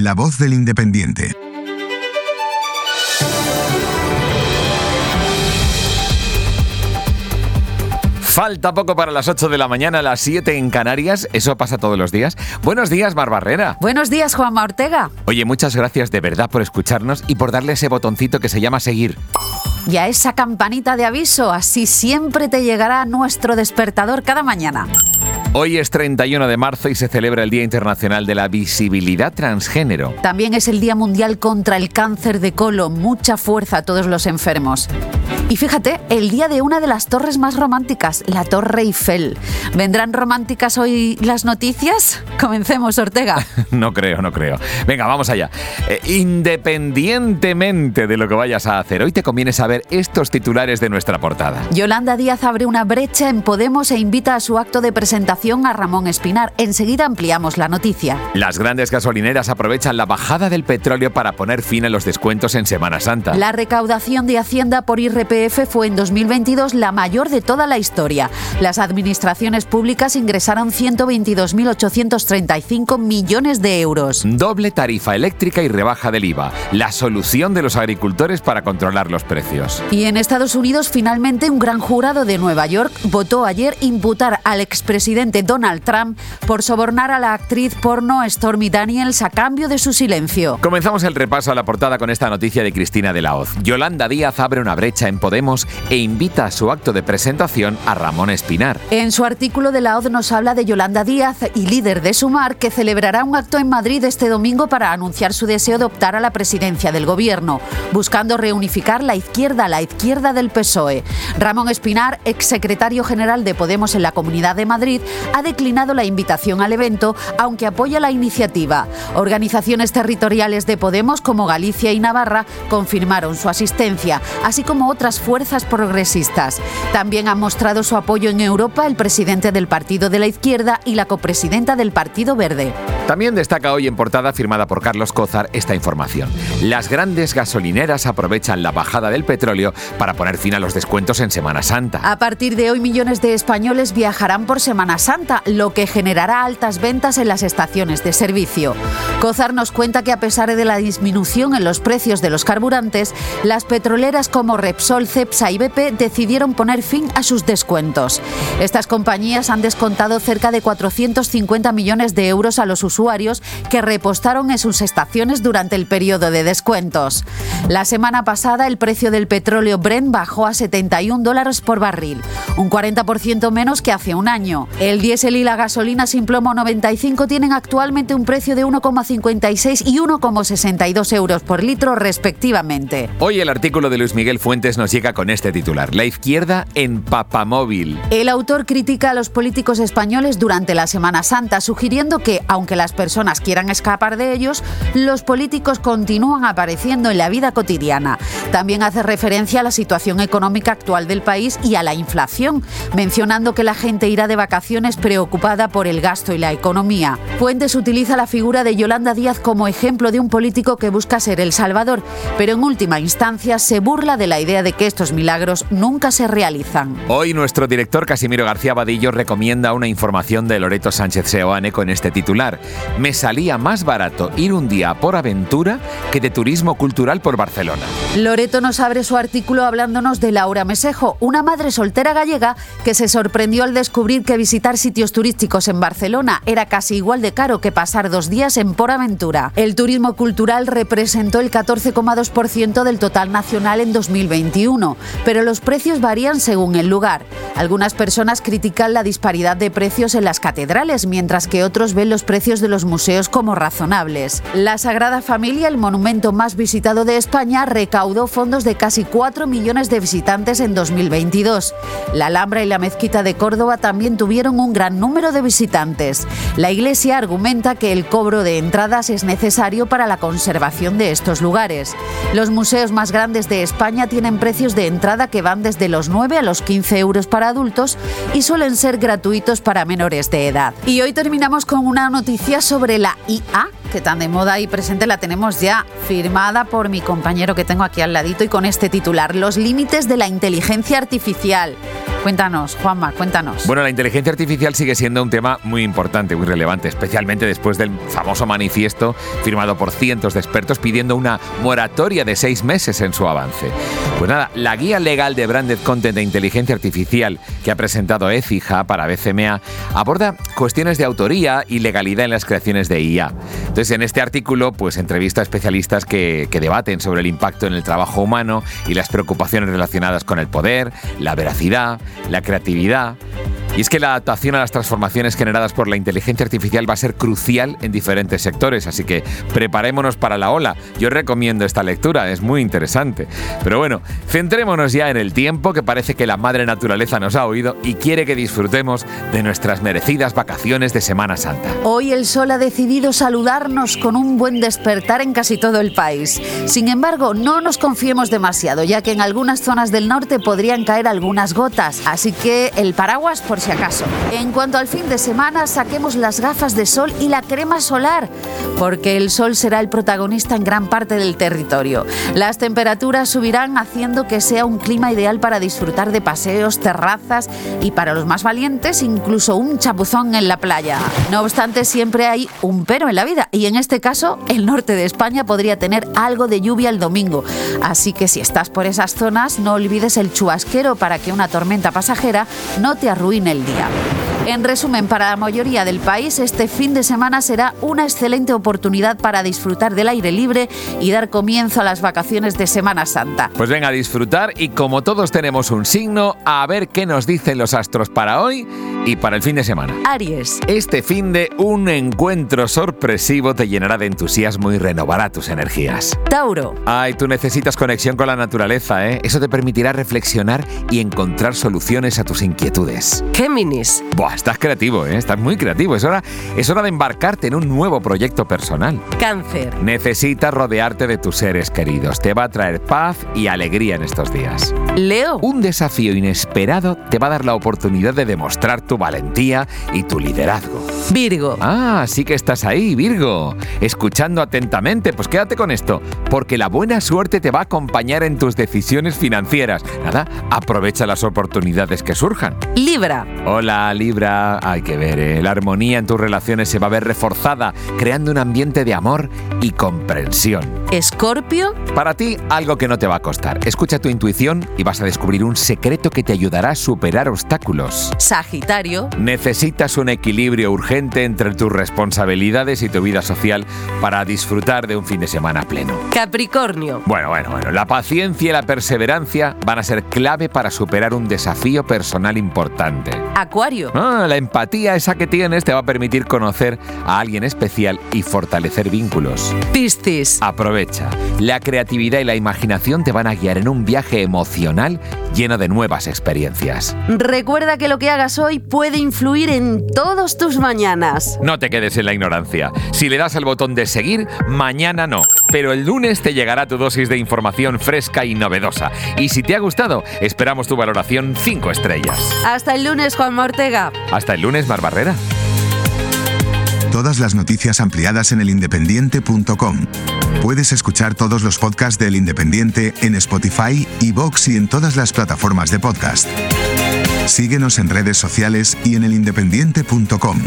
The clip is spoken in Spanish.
La voz del independiente. Falta poco para las 8 de la mañana, las 7 en Canarias. Eso pasa todos los días. Buenos días, Mar Barrera. Buenos días, Juanma Ortega. Oye, muchas gracias de verdad por escucharnos y por darle ese botoncito que se llama seguir. Y a esa campanita de aviso, así siempre te llegará nuestro despertador cada mañana. Hoy es 31 de marzo y se celebra el Día Internacional de la Visibilidad Transgénero. También es el Día Mundial contra el Cáncer de Colon. Mucha fuerza a todos los enfermos. Y fíjate, el día de una de las torres más románticas, la Torre Eiffel. ¿Vendrán románticas hoy las noticias? Comencemos, Ortega. no creo, no creo. Venga, vamos allá. Eh, independientemente de lo que vayas a hacer, hoy te conviene saber estos titulares de nuestra portada. Yolanda Díaz abre una brecha en Podemos e invita a su acto de presentación a Ramón Espinar. Enseguida ampliamos la noticia. Las grandes gasolineras aprovechan la bajada del petróleo para poner fin a los descuentos en Semana Santa. La recaudación de Hacienda por IRP fue en 2022 la mayor de toda la historia. Las administraciones públicas ingresaron 122.835 millones de euros. Doble tarifa eléctrica y rebaja del IVA. La solución de los agricultores para controlar los precios. Y en Estados Unidos, finalmente, un gran jurado de Nueva York votó ayer imputar al expresidente Donald Trump por sobornar a la actriz porno Stormy Daniels a cambio de su silencio. Comenzamos el repaso a la portada con esta noticia de Cristina de la Hoz. Yolanda Díaz abre una brecha en Podemos e invita a su acto de presentación a Ramón Espinar. En su artículo de la OZ nos habla de Yolanda Díaz y líder de Sumar que celebrará un acto en Madrid este domingo para anunciar su deseo de optar a la presidencia del gobierno, buscando reunificar la izquierda, la izquierda del PSOE. Ramón Espinar, exsecretario general de Podemos en la Comunidad de Madrid, ha declinado la invitación al evento, aunque apoya la iniciativa. Organizaciones territoriales de Podemos como Galicia y Navarra confirmaron su asistencia, así como otras fuerzas progresistas. También han mostrado su apoyo en Europa el presidente del Partido de la Izquierda y la copresidenta del Partido Verde. También destaca hoy en portada firmada por Carlos Cózar esta información. Las grandes gasolineras aprovechan la bajada del petróleo para poner fin a los descuentos en Semana Santa. A partir de hoy millones de españoles viajarán por Semana Santa, lo que generará altas ventas en las estaciones de servicio. Cózar nos cuenta que a pesar de la disminución en los precios de los carburantes, las petroleras como Repsol, Cepsa y BP decidieron poner fin a sus descuentos. Estas compañías han descontado cerca de 450 millones de euros a los usuarios usuarios que repostaron en sus estaciones durante el periodo de descuentos. La semana pasada el precio del petróleo Brent bajó a 71 dólares por barril, un 40% menos que hace un año. El diésel y la gasolina sin plomo 95 tienen actualmente un precio de 1,56 y 1,62 euros por litro respectivamente. Hoy el artículo de Luis Miguel Fuentes nos llega con este titular, La izquierda en papamóvil. El autor critica a los políticos españoles durante la Semana Santa, sugiriendo que, aunque personas quieran escapar de ellos, los políticos continúan apareciendo en la vida cotidiana. También hace referencia a la situación económica actual del país y a la inflación, mencionando que la gente irá de vacaciones preocupada por el gasto y la economía. Fuentes utiliza la figura de Yolanda Díaz como ejemplo de un político que busca ser el salvador, pero en última instancia se burla de la idea de que estos milagros nunca se realizan. Hoy nuestro director Casimiro García Badillo recomienda una información de Loreto Sánchez Seoane con este titular me salía más barato ir un día por aventura que de turismo cultural por Barcelona. Loreto nos abre su artículo hablándonos de Laura Mesejo, una madre soltera gallega que se sorprendió al descubrir que visitar sitios turísticos en Barcelona era casi igual de caro que pasar dos días en Por Aventura. El turismo cultural representó el 14,2% del total nacional en 2021, pero los precios varían según el lugar. Algunas personas critican la disparidad de precios en las catedrales, mientras que otros ven los precios de los museos como razonables. La Sagrada Familia, el monumento más visitado de España, recaudó fondos de casi 4 millones de visitantes en 2022. La Alhambra y la Mezquita de Córdoba también tuvieron un gran número de visitantes. La Iglesia argumenta que el cobro de entradas es necesario para la conservación de estos lugares. Los museos más grandes de España tienen precios de entrada que van desde los 9 a los 15 euros para adultos y suelen ser gratuitos para menores de edad. Y hoy terminamos con una noticia sobre la IA, que tan de moda y presente la tenemos ya firmada por mi compañero que tengo aquí al ladito y con este titular, Los límites de la inteligencia artificial. Cuéntanos, Juanma, cuéntanos. Bueno, la inteligencia artificial sigue siendo un tema muy importante, muy relevante, especialmente después del famoso manifiesto firmado por cientos de expertos pidiendo una moratoria de seis meses en su avance. Pues nada, la guía legal de Branded Content de inteligencia artificial que ha presentado EFIJA para BCMA aborda cuestiones de autoría y legalidad en las creaciones de IA. Entonces, en este artículo, pues entrevista a especialistas que, que debaten sobre el impacto en el trabajo humano y las preocupaciones relacionadas con el poder, la veracidad, la creatividad y es que la adaptación a las transformaciones generadas por la inteligencia artificial va a ser crucial en diferentes sectores, así que preparémonos para la ola. Yo recomiendo esta lectura, es muy interesante. Pero bueno, centrémonos ya en el tiempo que parece que la madre naturaleza nos ha oído y quiere que disfrutemos de nuestras merecidas vacaciones de Semana Santa. Hoy el sol ha decidido saludarnos con un buen despertar en casi todo el país. Sin embargo, no nos confiemos demasiado, ya que en algunas zonas del norte podrían caer algunas gotas, así que el paraguas por si acaso. En cuanto al fin de semana, saquemos las gafas de sol y la crema solar, porque el sol será el protagonista en gran parte del territorio. Las temperaturas subirán haciendo que sea un clima ideal para disfrutar de paseos, terrazas y para los más valientes incluso un chapuzón en la playa. No obstante, siempre hay un pero en la vida y en este caso el norte de España podría tener algo de lluvia el domingo. Así que si estás por esas zonas, no olvides el chubasquero para que una tormenta pasajera no te arruine el día. En resumen, para la mayoría del país, este fin de semana será una excelente oportunidad para disfrutar del aire libre y dar comienzo a las vacaciones de Semana Santa. Pues venga a disfrutar y como todos tenemos un signo, a ver qué nos dicen los astros para hoy y para el fin de semana. Aries. Este fin de un encuentro sorpresivo te llenará de entusiasmo y renovará tus energías. Tauro. Ay, tú necesitas conexión con la naturaleza, ¿eh? Eso te permitirá reflexionar y encontrar soluciones a tus inquietudes. Géminis. Buah, estás creativo, ¿eh? Estás muy creativo. Es hora, es hora de embarcarte en un nuevo proyecto personal. Cáncer. Necesitas rodearte de tus seres queridos. Te va a traer paz y alegría en estos días. Leo. Un desafío inesperado te va a dar la oportunidad de demostrar tu valentía y tu liderazgo. Virgo. Ah, sí que estás ahí, Virgo. Escuchando atentamente, pues quédate con esto, porque la buena suerte te va a acompañar en tus decisiones financieras. Nada, aprovecha las oportunidades que surjan. Libra. Hola, Libra. Hay que ver, ¿eh? la armonía en tus relaciones se va a ver reforzada, creando un ambiente de amor y comprensión. Escorpio. Para ti, algo que no te va a costar. Escucha tu intuición y vas a descubrir un secreto que te ayudará a superar obstáculos. Sagitario. Necesitas un equilibrio urgente entre tus responsabilidades y tu vida social para disfrutar de un fin de semana pleno. Capricornio. Bueno, bueno, bueno, la paciencia y la perseverancia van a ser clave para superar un desafío personal importante. Acuario. Ah, la empatía esa que tienes te va a permitir conocer a alguien especial y fortalecer vínculos. Piscis. Aprovecha. La creatividad y la imaginación te van a guiar en un viaje emocional lleno de nuevas experiencias. Recuerda que lo que hagas hoy puede influir en todos tus mañanas. No te quedes en la ignorancia. Si le das al botón de seguir, mañana no. Pero el lunes te llegará tu dosis de información fresca y novedosa. Y si te ha gustado, esperamos tu valoración 5 estrellas. Hasta el lunes, Juan Ortega. Hasta el lunes, Mar Barrera. Todas las noticias ampliadas en elindependiente.com. Puedes escuchar todos los podcasts del Independiente en Spotify, iVoox y en todas las plataformas de podcast. Síguenos en redes sociales y en elindependiente.com.